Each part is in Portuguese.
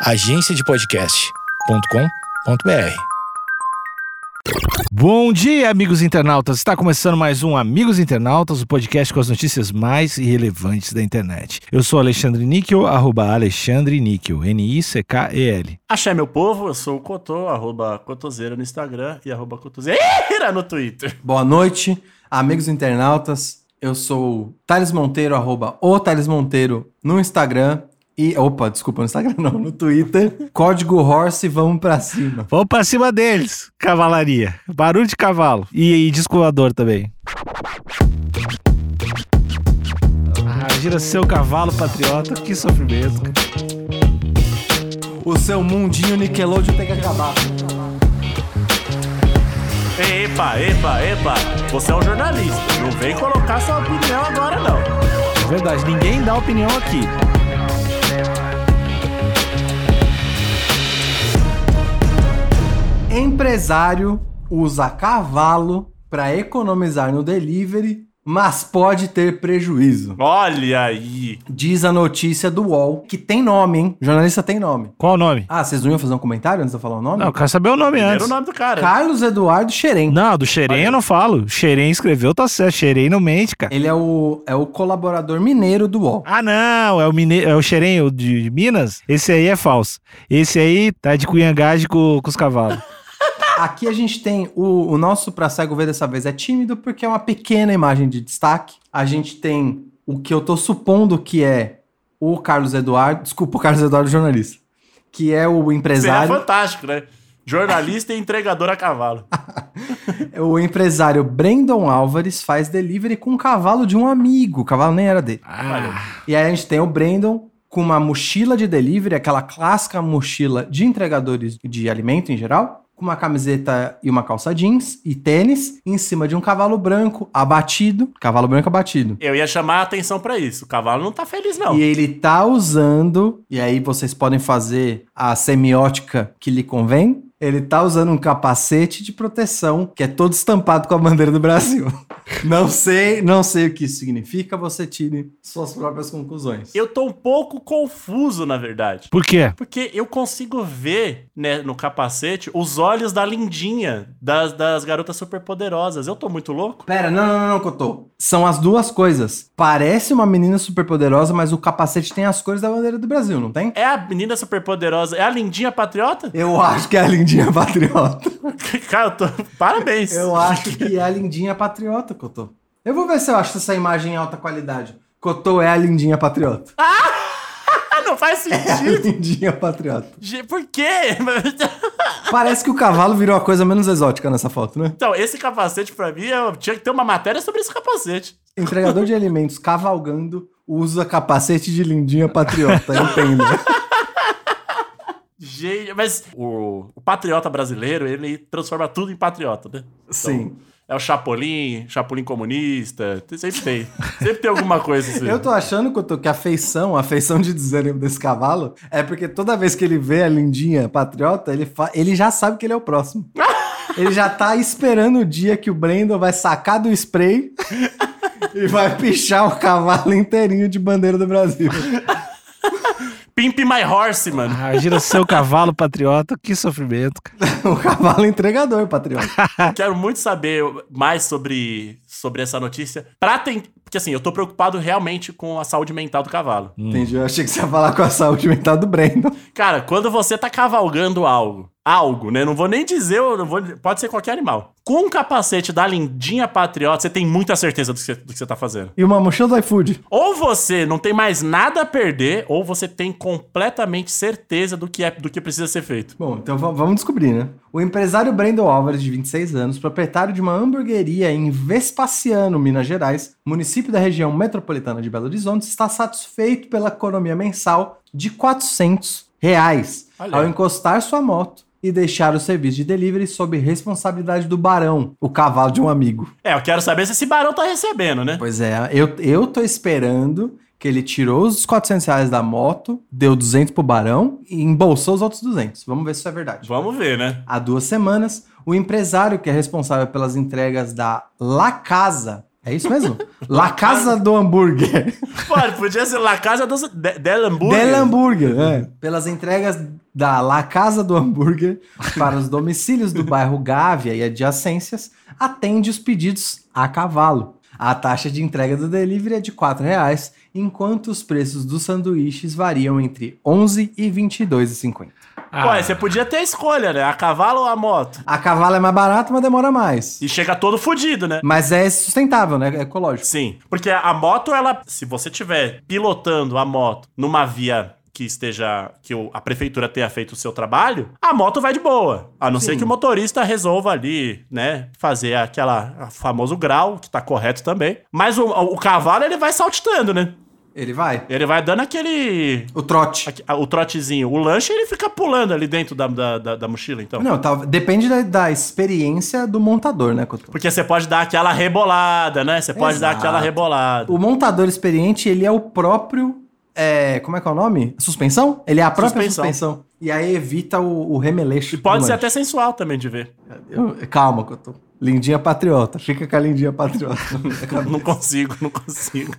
agenciadepodcast.com.br. Bom dia, amigos internautas. Está começando mais um Amigos Internautas, o podcast com as notícias mais irrelevantes da internet. Eu sou Alexandre Níquel, arroba Alexandre Níquel, N-I-C-K-E-L. Axé, meu povo, eu sou o Cotô, arroba Cotoseira no Instagram e arroba Cotoseira no Twitter. Boa noite, amigos internautas. Eu sou o Thales Monteiro, arroba o Thales Monteiro no Instagram. E, opa, desculpa, no Instagram não, no Twitter. Código Horse, vamos pra cima. Vamos pra cima deles, cavalaria. Barulho de cavalo. E, e disco também. Ah, gira seu cavalo patriota, que sofrimento. O seu mundinho Nickelodeon tem que acabar. Epa, epa, epa, você é um jornalista, não vem colocar sua opinião agora não. É verdade, ninguém dá opinião aqui. Empresário usa cavalo pra economizar no delivery, mas pode ter prejuízo. Olha aí. Diz a notícia do UOL, que tem nome, hein? O jornalista tem nome. Qual o nome? Ah, vocês não iam fazer um comentário antes de eu falar o nome? Não, eu quero saber o nome Primeiro antes. o nome do cara. Carlos Eduardo Xerém. Não, do Xerém eu não falo. Xerém escreveu, tá certo. Xerém não mente, cara. Ele é o, é o colaborador mineiro do UOL. Ah, não, é o, mine... é o Xerém o de de Minas? Esse aí é falso. Esse aí tá de cunhangagem com, com os cavalos. Aqui a gente tem o, o nosso Pra Cego Ver dessa vez é tímido porque é uma pequena imagem de destaque. A gente tem o que eu tô supondo que é o Carlos Eduardo, desculpa, o Carlos Eduardo jornalista, que é o é empresário, fantástico, né? Jornalista e entregador a cavalo. o empresário Brandon Álvares faz delivery com um cavalo de um amigo, o cavalo nem era dele. Ah, E aí a gente tem o Brandon com uma mochila de delivery, aquela clássica mochila de entregadores de alimento em geral, com uma camiseta e uma calça jeans e tênis, em cima de um cavalo branco abatido, cavalo branco abatido. Eu ia chamar a atenção pra isso. O cavalo não tá feliz, não. E ele tá usando, e aí vocês podem fazer a semiótica que lhe convém. Ele tá usando um capacete de proteção que é todo estampado com a bandeira do Brasil. Não sei, não sei o que isso significa, você tire suas próprias conclusões. Eu tô um pouco confuso, na verdade. por quê? Porque eu consigo ver né, no capacete os olhos da lindinha das, das garotas superpoderosas. Eu tô muito louco? Pera, não, não, não, não, Cotô. São as duas coisas. Parece uma menina super poderosa, mas o capacete tem as cores da bandeira do Brasil, não tem? É a menina superpoderosa? É a lindinha patriota? Eu acho que é a lindinha patriota. Cara, eu tô... Parabéns. Eu acho que é a lindinha patriota, Cotô. Eu vou ver se eu acho essa imagem em alta qualidade. Cotô é a lindinha patriota. Ah, não faz É a sentido. lindinha patriota. Por quê? Parece que o cavalo virou a coisa menos exótica nessa foto, né? Então, esse capacete pra mim, eu tinha que ter uma matéria sobre esse capacete. Entregador de alimentos cavalgando usa capacete de lindinha patriota, entendo. Gente, mas o, o patriota brasileiro, ele transforma tudo em patriota, né? Então, Sim. É o Chapolin, Chapolin comunista, sempre tem. Sempre tem alguma coisa assim. Eu tô achando que, eu tô- que a feição, a feição de desânimo desse cavalo é porque toda vez que ele vê a lindinha patriota, ele, fa- ele já sabe que ele é o próximo. ele já tá esperando o dia que o Brandon vai sacar do spray e vai pichar o cavalo inteirinho de bandeira do Brasil. Pimp My Horse, mano. Ah, gira seu cavalo patriota, que sofrimento, cara. o cavalo entregador, patriota. Quero muito saber mais sobre, sobre essa notícia. Pra ten... Porque assim, eu tô preocupado realmente com a saúde mental do cavalo. Entendi. Eu achei que você ia falar com a saúde mental do Brandon. Cara, quando você tá cavalgando algo, algo, né? Não vou nem dizer, eu não vou, pode ser qualquer animal. Com um capacete da lindinha patriota, você tem muita certeza do que você, do que você tá fazendo. E uma mochila do iFood. Ou você não tem mais nada a perder, ou você tem completamente certeza do que, é, do que precisa ser feito. Bom, então va- vamos descobrir, né? O empresário Brandon Álvares, de 26 anos, proprietário de uma hamburgueria em Vespasiano, Minas Gerais, município da região metropolitana de Belo Horizonte, está satisfeito pela economia mensal de 400 reais Olha. ao encostar sua moto e deixar o serviço de delivery sob responsabilidade do Barão, o cavalo de um amigo. É, eu quero saber se esse barão tá recebendo, né? Pois é, eu, eu tô esperando que ele tirou os 400 reais da moto, deu 200 pro Barão e embolsou os outros 200. Vamos ver se isso é verdade. Vamos ver, né? Há duas semanas, o empresário que é responsável pelas entregas da La Casa É isso mesmo? La Casa do Hambúrguer. Pô, podia ser La Casa de, del Hambúrguer. Del Hambúrguer, é. Pelas entregas da La Casa do Hambúrguer para os domicílios do bairro Gávea e adjacências, atende os pedidos a cavalo. A taxa de entrega do delivery é de 4 reais, enquanto os preços dos sanduíches variam entre 11 e 22,50. Pô, você podia ter a escolha, né? A cavalo ou a moto? A cavalo é mais barato, mas demora mais. E chega todo fudido, né? Mas é sustentável, né? É ecológico. Sim, porque a moto, ela, se você tiver pilotando a moto numa via que esteja, que a prefeitura tenha feito o seu trabalho, a moto vai de boa. A não ser que o motorista resolva ali, né, fazer aquela a famoso grau, que tá correto também. Mas o, o cavalo, ele vai saltitando, né? Ele vai. Ele vai dando aquele... O trote. aqui- o trotezinho. O lanche, ele fica pulando ali dentro da, da, da- da mochila, então. Não, tá, depende da, da experiência do montador, né, Cotô? Porque você pode dar aquela rebolada, né? Você pode dar Exato. aquela rebolada. O montador experiente, ele é o próprio. é, como é que é o nome? Suspensão? Ele é a própria Suspensão. suspensão. E aí evita o, o remeleixo. E pode ser lanche. até sensual também de ver. Eu- calma, Cotô. Lindinha patriota. Fica com a lindinha patriota. Não consigo, não consigo.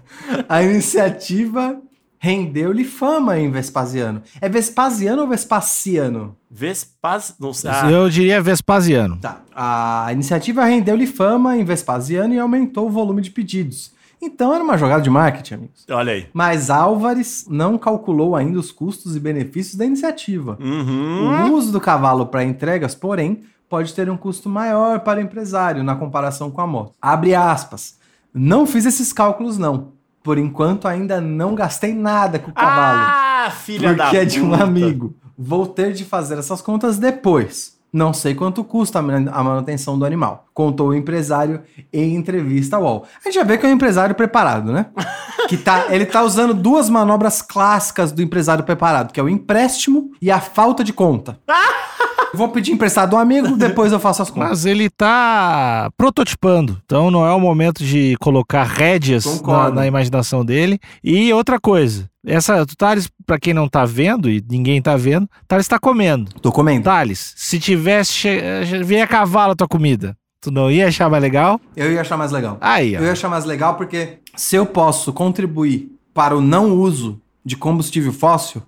a iniciativa rendeu-lhe fama em Vespasiano. É Vespasiano ou Vespasiano? Vespas... Não sei. Ah, Eu diria Vespasiano. Tá. A iniciativa rendeu-lhe fama em Vespasiano e aumentou o volume de pedidos. Então era uma jogada de marketing, amigos. olha aí. Mas Álvares não calculou ainda os custos e benefícios da iniciativa. Uhum. O uso do cavalo para entregas, porém, pode ter um custo maior para o empresário na comparação com a moto. Abre aspas. Não fiz esses cálculos, não. Por enquanto, ainda não gastei nada com o cavalo. Ah, filha da porque é de um puta. amigo. Vou ter de fazer essas contas depois. Não sei quanto custa a manutenção do animal, contou o empresário em entrevista ao UOL. A gente já vê que é um empresário preparado, né? Que tá, ele tá usando duas manobras clássicas do empresário preparado, que é o empréstimo e a falta de conta. Vou pedir emprestado a um amigo, depois eu faço as contas. Mas ele tá prototipando. Então não é o momento de colocar rédeas na, na imaginação dele. E outra coisa. Essa, o Thales, pra quem não tá vendo, e ninguém tá vendo, Thales tá comendo. Tô comendo. Thales, se tivesse. Che... Vier a cavalo a tua comida, tu não ia achar mais legal? Eu ia achar mais legal. Aí, Eu ó. ia achar mais legal porque se eu posso contribuir para o não uso de combustível fóssil,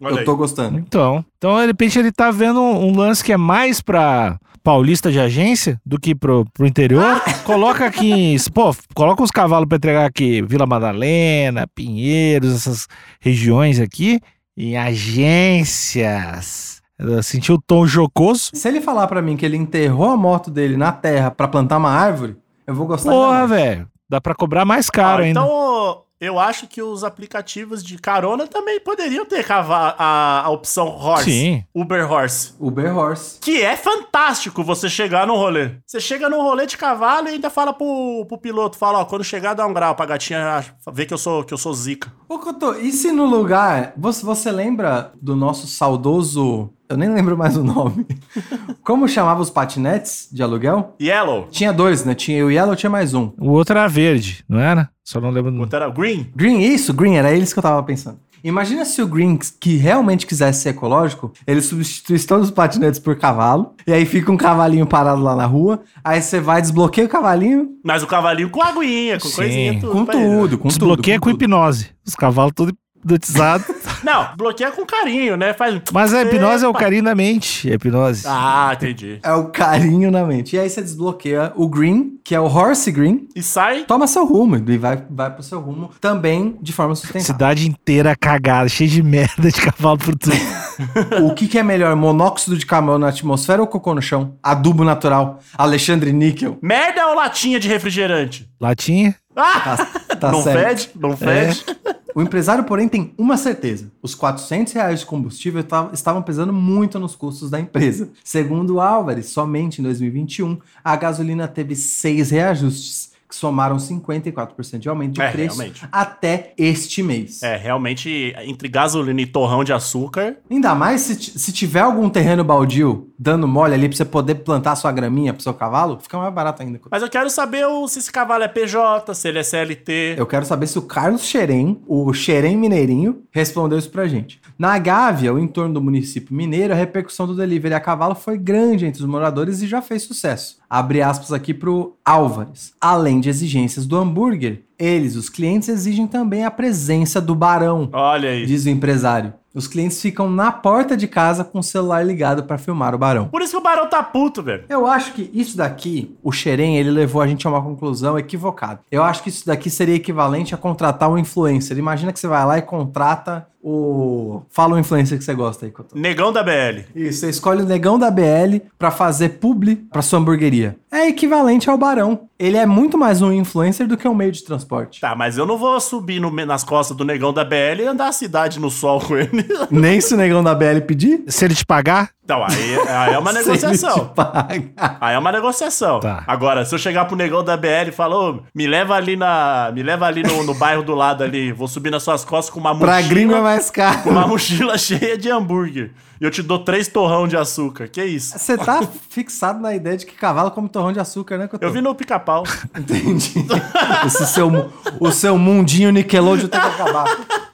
Olha eu aí. tô gostando. Então, então, de repente, ele tá vendo um, um lance que é mais pra paulista de agência do que pro, pro interior. coloca aqui, em- pô, coloca os cavalos pra entregar aqui, Vila Madalena, Pinheiros, essas regiões aqui, em agências. Eu senti o tom jocoso. Se ele falar pra mim que ele enterrou a moto dele na terra pra plantar uma árvore, eu vou gostar Porra, velho. Dá pra cobrar mais caro Ah, ainda. Então, eu acho que os aplicativos de carona também poderiam ter a, a opção horse. Sim. Uber Horse. Uber Horse. Que é fantástico você chegar no rolê. Você chega no rolê de cavalo e ainda fala pro, pro piloto, fala, ó, quando chegar dá um grau pra gatinha ver que eu sou, que eu sou zica. Ô, Cotô, e se no lugar. Você, você lembra do nosso saudoso. Eu nem lembro mais o nome. Como chamava os patinetes de aluguel? Yellow. Tinha dois, né? Tinha o Yellow, tinha mais um. O outro era verde, não era? Só não lembro. do- Outro era green. Green, isso, Green, era eles que eu tava pensando. Imagina se o Green, que realmente quisesse ser ecológico, ele substituísse todos os patinetes por cavalo, e aí fica um cavalinho parado lá na rua, aí você vai, desbloqueia o cavalinho, Mas o cavalinho com aguinha, com Sim. coisinha, tudo. com ele, né? tudo, com Desbloqueia tudo. com hipnose. Os cavalos todos hipnotizados. Não, bloqueia com carinho, né? Faz. Mas a hipnose é o Epa. carinho da mente. É hipnose. Ah, entendi. É o carinho na mente. E aí você desbloqueia o Green, que é o Horse Green, E sai. toma seu rumo e vai, vai pro seu rumo também de forma sustentável. Cidade inteira cagada, cheia de merda de cavalo por tudo. o que, que é melhor, monóxido de carbono na atmosfera ou cocô no chão? Adubo natural, Alexandre Níquel. Merda ou latinha de refrigerante? Latinha? Ah! Tá não certo. fede? Não fede? O empresário, porém, tem uma certeza: os 400 reais de combustível ta- estavam pesando muito nos custos da empresa. Segundo Álvares, somente em 2021, a gasolina teve seis reajustes, que somaram 54% de aumento de É, preço realmente. até este mês. É, realmente, entre gasolina e torrão de açúcar. Ainda mais se, se tiver algum terreno baldio dando mole ali pra você poder plantar sua graminha pro seu cavalo, fica mais barato ainda. Mas eu quero saber se esse cavalo é PJ, se ele é CLT. Eu quero saber se o Carlos Xerém, o Xerém Mineirinho, respondeu isso pra gente. Na Gávea, o entorno do município mineiro, a repercussão do delivery a cavalo foi grande entre os moradores e já fez sucesso. Abre aspas aqui pro Álvares. Além de exigências do hambúrguer, eles, os clientes, exigem também a presença do barão, Olha aí. diz o empresário. Os clientes ficam na porta de casa com o celular ligado pra filmar o barão. Por isso que o Barão tá puto, velho. Eu acho que isso daqui, o Xerém, ele levou a gente a uma conclusão equivocada. Eu acho que isso daqui seria equivalente a contratar um influencer. Imagina que você vai lá e contrata o. Fala o influencer que você gosta aí, Cotô. Negão da BL. Isso, você escolhe o negão da BL pra fazer publi pra sua hamburgueria. É equivalente ao Barão. Ele é muito mais um influencer do que um meio de transporte. Tá, mas eu não vou subir no- nas costas do negão da BL e andar a cidade no sol com ele. Nem se o negão da BL pedir. Se ele te pagar, Então, aí, aí é uma negociação. Aí é uma negociação. Tá. Agora, se eu chegar pro negão da BL e falar, ô, me leva ali na. Me leva ali no, no bairro do lado ali, vou subir nas suas costas com uma mochila. Pra gringo é mais com caro. uma mochila cheia de hambúrguer. E eu te dou três torrão de açúcar. Que isso? Você tá fixado na ideia de que cavalo come torrão de açúcar, né? Eu vi no pica-pau. Entendi. Esse seu, o seu mundinho Nickelodeon tem que acabar.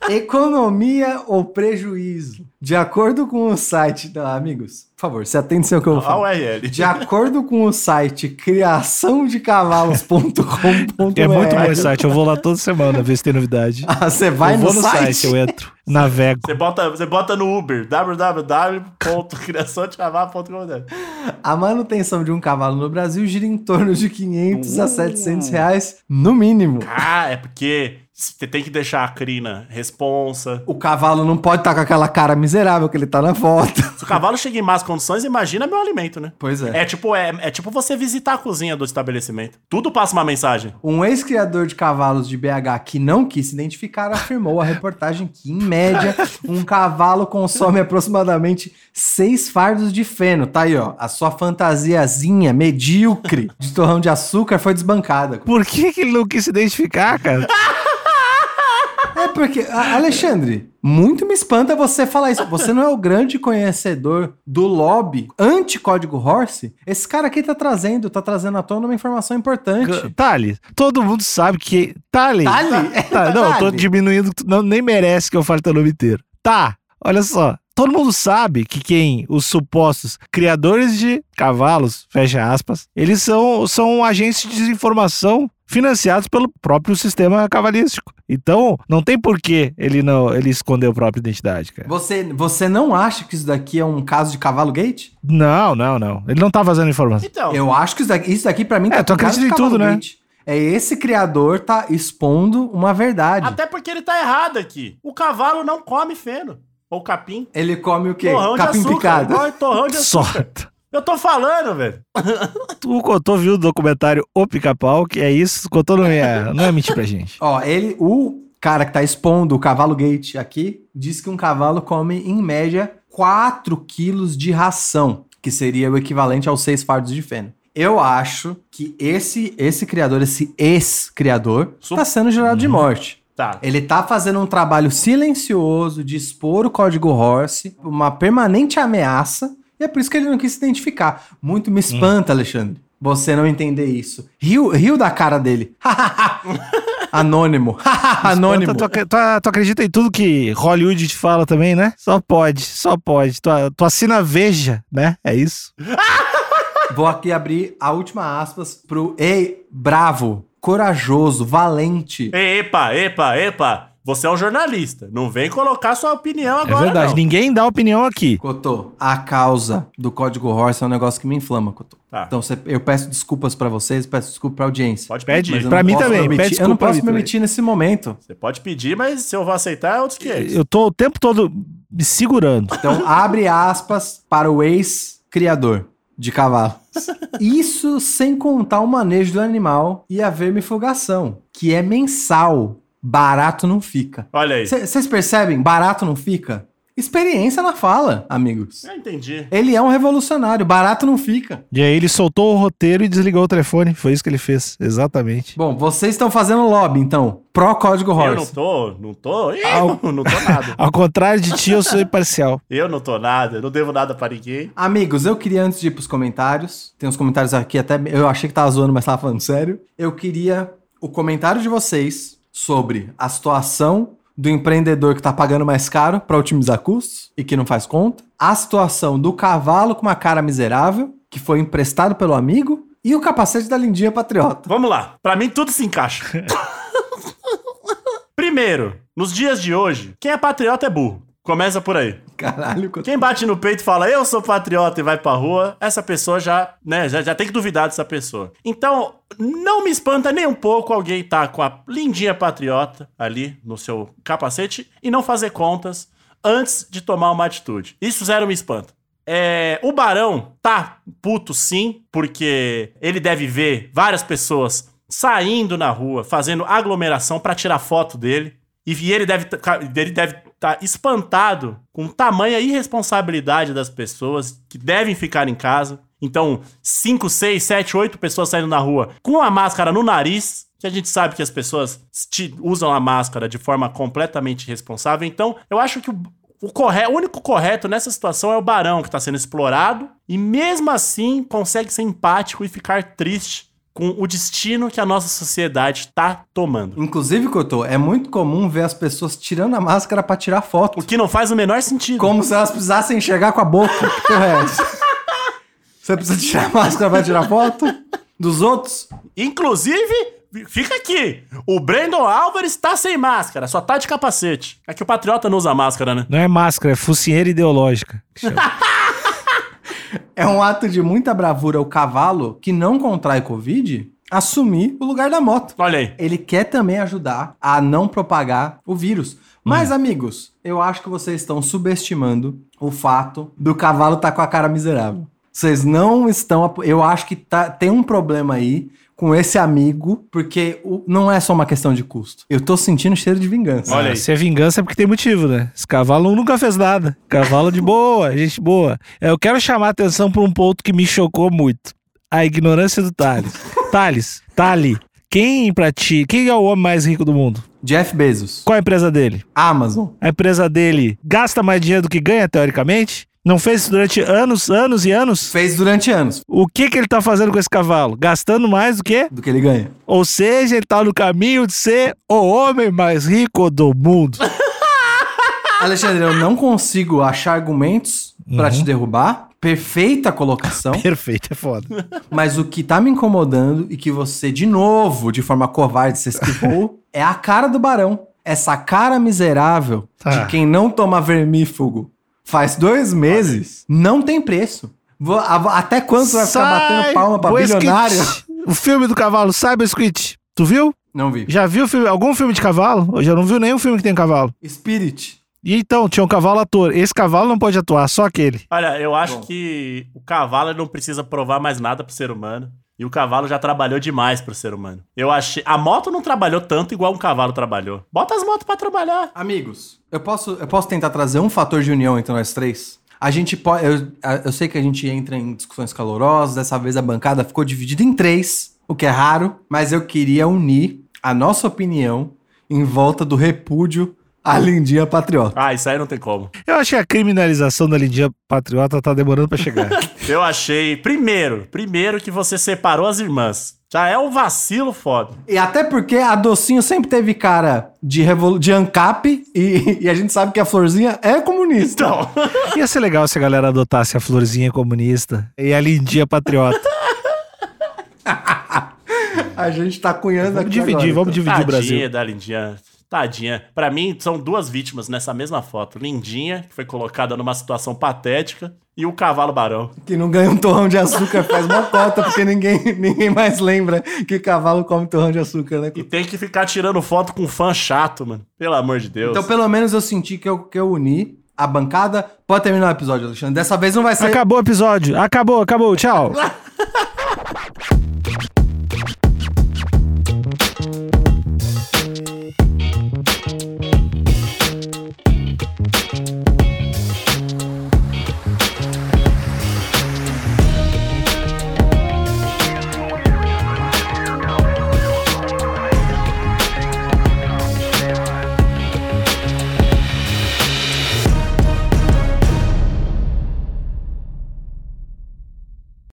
Economia ou prejuízo? De acordo com o site... Não, amigos, por favor, se atentem ao que eu vou A falar. De acordo com o site criaçãodecavalos.com.br é muito bom esse site. Eu vou lá toda semana ver se tem novidade. Ah, Você vai eu no, vou no site? site, eu entro, navego. Você bota, você bota no Uber, www.criaçãodecavalo.com. A manutenção de um cavalo no Brasil gira em torno de 500 a Uh. 700 reais no mínimo. Ah, é porque você tem que deixar a crina responsa. O cavalo não pode estar com aquela cara miserável que ele tá na foto. Se o cavalo chega em más condições, imagina meu alimento, né? Pois é. É tipo, é, é tipo você visitar a cozinha do estabelecimento. Tudo passa uma mensagem. Um ex-criador de cavalos de BH que não quis se identificar afirmou à reportagem que, em média, um cavalo consome aproximadamente seis fardos de feno. Tá aí, ó. A sua fantasiazinha medíocre de torrão de açúcar foi desbancada. Por que, que ele não quis se identificar, cara? Porque, Alexandre, muito me espanta você falar isso. Você não é o grande conhecedor do lobby anti-código Horse? Esse cara aqui tá trazendo, tá trazendo à tona uma informação importante. Thales, todo mundo sabe que. Thales. Thales? Tá, não, eu tô diminuindo, não, nem merece que eu fale teu nome inteiro. Tá, olha só. Todo mundo sabe que quem, os supostos criadores de cavalos, fecha aspas, eles são, são agentes de desinformação financiados pelo próprio sistema cavalístico. Então, não tem por que ele não ele esconder a própria identidade, cara. Você, você não acha que isso daqui é um caso de cavalo gate? Não, não, não. Ele não tá vazando informação. Então, Eu acho que isso daqui, isso daqui pra mim É, tu acredita de em tudo, né? gate. É esse criador tá expondo uma verdade. até porque ele tá errado aqui. O cavalo não come feno. Ou capim. Ele come o quê? Torrão Capim de açúcar. picado. Torrão de Só. Eu tô falando, velho. Tu, Cotô, viu o documentário O Pica-Pau, que é isso. Cotô não é, não é mentir pra gente. Ó, ele, o cara que tá expondo o cavalo gate aqui, diz que um cavalo come, em média, 4 quilos de ração, que seria o equivalente aos 6 fardos de feno. Eu acho que esse, esse criador, esse ex-criador, Su- tá sendo jurado de morte. Tá. Ele tá fazendo um trabalho silencioso de expor o código Horse, uma permanente ameaça, e é por isso que ele não quis se identificar. Muito me espanta, Alexandre, você não entender isso. Rio, rio da cara dele. Anônimo. Anônimo. Tu, tu- tu- tu acredita em tudo que Hollywood te fala também, né? Só pode, só pode. Tu, tu assina Veja, né? É isso. Vou aqui abrir a última aspas pro Ei, bravo, corajoso, valente. Epa, epa, epa. Você é um jornalista. Não vem colocar sua opinião É agora, verdade. não. Ninguém dá opinião aqui. Cotô, a causa do código Horse é um negócio que me inflama, Cotô. Tá. Então cê- eu peço desculpas pra vocês, peço desculpa pra audiência. Pode pedir. Pra mim também, pede Eu não posso me omitir nesse momento. Você pode pedir, mas se eu vou aceitar, é outros 500. Eu tô o tempo todo me segurando. Então, abre aspas para o ex-criador de cavalo. Isso sem contar o manejo do animal e a vermifugação, que é mensal. Barato não fica. Olha aí. Vocês percebem? Barato não fica? Experiência na fala, amigos. Eu entendi. Ele é um revolucionário, barato não fica. E aí ele soltou o roteiro e desligou o telefone. Foi isso que ele fez, exatamente. Bom, vocês estão fazendo lobby, então. Pró Código Eu não Horse. tô, não tô. Eu Au. não tô nada. Ao contrário de ti, eu sou imparcial. Eu não tô nada, eu não devo nada pra ninguém. Amigos, eu queria, antes de ir pros comentários, tem uns comentários aqui até. Eu achei que tava zoando, mas tava falando sério. Eu queria o comentário de vocês sobre a situação do empreendedor que tá pagando mais caro pra otimizar custos e que não faz conta. A situação do cavalo com uma cara miserável, que foi emprestado pelo amigo. E o capacete da lindinha patriota. Vamos lá. Pra mim tudo se encaixa. Primeiro, nos dias de hoje, quem é patriota é burro. Começa por aí. Caralho, Quem bate no peito e fala, eu sou patriota e vai pra rua, essa pessoa já, né, já, já tem que duvidar dessa pessoa. Então, não me espanta nem um pouco alguém tá com a lindinha patriota ali no seu capacete e não fazer contas antes de tomar uma atitude. Isso zero me espanta. É, o Barão tá puto sim, porque ele deve ver várias pessoas saindo na rua, fazendo aglomeração pra tirar foto dele. E ele deve ele deve estar espantado com tamanha irresponsabilidade das pessoas que devem ficar em casa. Então, 5, 6, 7, 8 pessoas saindo na rua com a máscara no nariz, que a gente sabe que as pessoas usam a máscara de forma completamente irresponsável. Então, eu acho que o, o, o único correto nessa situação é o Barão, que está sendo explorado, e mesmo assim consegue ser empático e ficar triste com o destino que a nossa sociedade está tomando. Inclusive, Cotô, é muito comum ver as pessoas tirando a máscara pra tirar foto. O que não faz o menor sentido. Como se elas precisassem enxergar com a boca. Que porra é essa? Você precisa tirar a máscara pra tirar foto? Dos outros? Inclusive, fica aqui. O Brandon Álvares tá sem máscara, só tá de capacete. É que o Patriota não usa máscara, né? Não é máscara, é focinheira ideológica. que chama. É um ato de muita bravura o cavalo que não contrai Covid assumir o lugar da moto. Olha aí. Ele quer também ajudar a não propagar o vírus. Mas, amigos, eu acho que vocês estão subestimando o fato do cavalo estar com a cara miserável. Vocês não estão. Eu acho que tá- tem um problema aí com esse amigo, porque o- não é só uma questão de custo. Eu tô sentindo cheiro de vingança. Olha aí. Se é vingança é porque tem motivo, né? Esse cavalo nunca fez nada. Cavalo de boa, gente boa. É, Eu quero chamar a atenção para um ponto que me chocou muito. A ignorância do Thales. Thales, Thali, quem pra ti, quem é o homem mais rico do mundo? Jeff Bezos, Qual é a empresa dele? Amazon. A empresa dele gasta mais dinheiro do que ganha, teoricamente? Não fez isso durante anos, anos e anos? Fez durante anos O que que ele tá fazendo com esse cavalo? Gastando mais do que? do que ele ganha. Ou seja, ele tá no caminho de ser o homem mais rico do mundo. Alexandre, eu não consigo achar argumentos pra te derrubar. Perfeita colocação. Perfeito, é foda. Mas o que tá me incomodando e que você, de novo, de forma covarde, se esquivou, é a cara do barão. Essa cara miserável Tá. de quem não toma vermífugo faz dois meses não tem preço. Vou- até quando você vai ficar batendo palma pra bilionário? O filme do cavalo, sai Biscuit. Tu viu? Não vi. Já viu filme, algum filme de cavalo? Eu já não viu nenhum filme que tem cavalo. Spirit. E então, tinha um cavalo ator. Esse cavalo não pode atuar, só aquele. Olha, eu acho Bom. que o cavalo não precisa provar mais nada pro ser humano. E o cavalo já trabalhou demais pro ser humano. Eu achei. A moto não trabalhou tanto igual um cavalo trabalhou. Bota as motos pra trabalhar. Amigos, eu posso, eu posso tentar trazer um fator de união entre nós três? A gente pode. Eu, eu sei que a gente entra em discussões calorosas, dessa vez a bancada ficou dividida em três, o que é raro, mas eu queria unir a nossa opinião em volta do repúdio à lindinha patriota. Ah, isso aí não tem como. Eu acho que a criminalização da Lindinha Patriota tá demorando pra chegar. Eu achei. Primeiro, primeiro que você separou as irmãs. Já é um vacilo foda. E até porque a Docinho sempre teve cara de, revolu de ANCAP e, e a gente sabe que a Florzinha é comunista. Então. Ia ser legal se a galera adotasse a florzinha comunista e a Lindinha Patriota. A gente tá cunhando Vamos aqui dividir, agora, vamos então. dividir o Tadinha Brasil. da Lindinha. Tadinha. Pra mim, são duas vítimas nessa mesma foto. Lindinha, que foi colocada numa situação patética, e o cavalo barão. Que não ganha um torrão de açúcar faz uma cota, porque ninguém, ninguém mais lembra que cavalo come torrão de açúcar, né? E tem que ficar tirando foto com fã chato, mano. Pelo amor de Deus. Então, pelo menos eu senti que eu, que eu uni a bancada. Pode terminar o episódio, Alexandre. Dessa vez não vai ser. Acabou o episódio. Acabou, acabou. Tchau.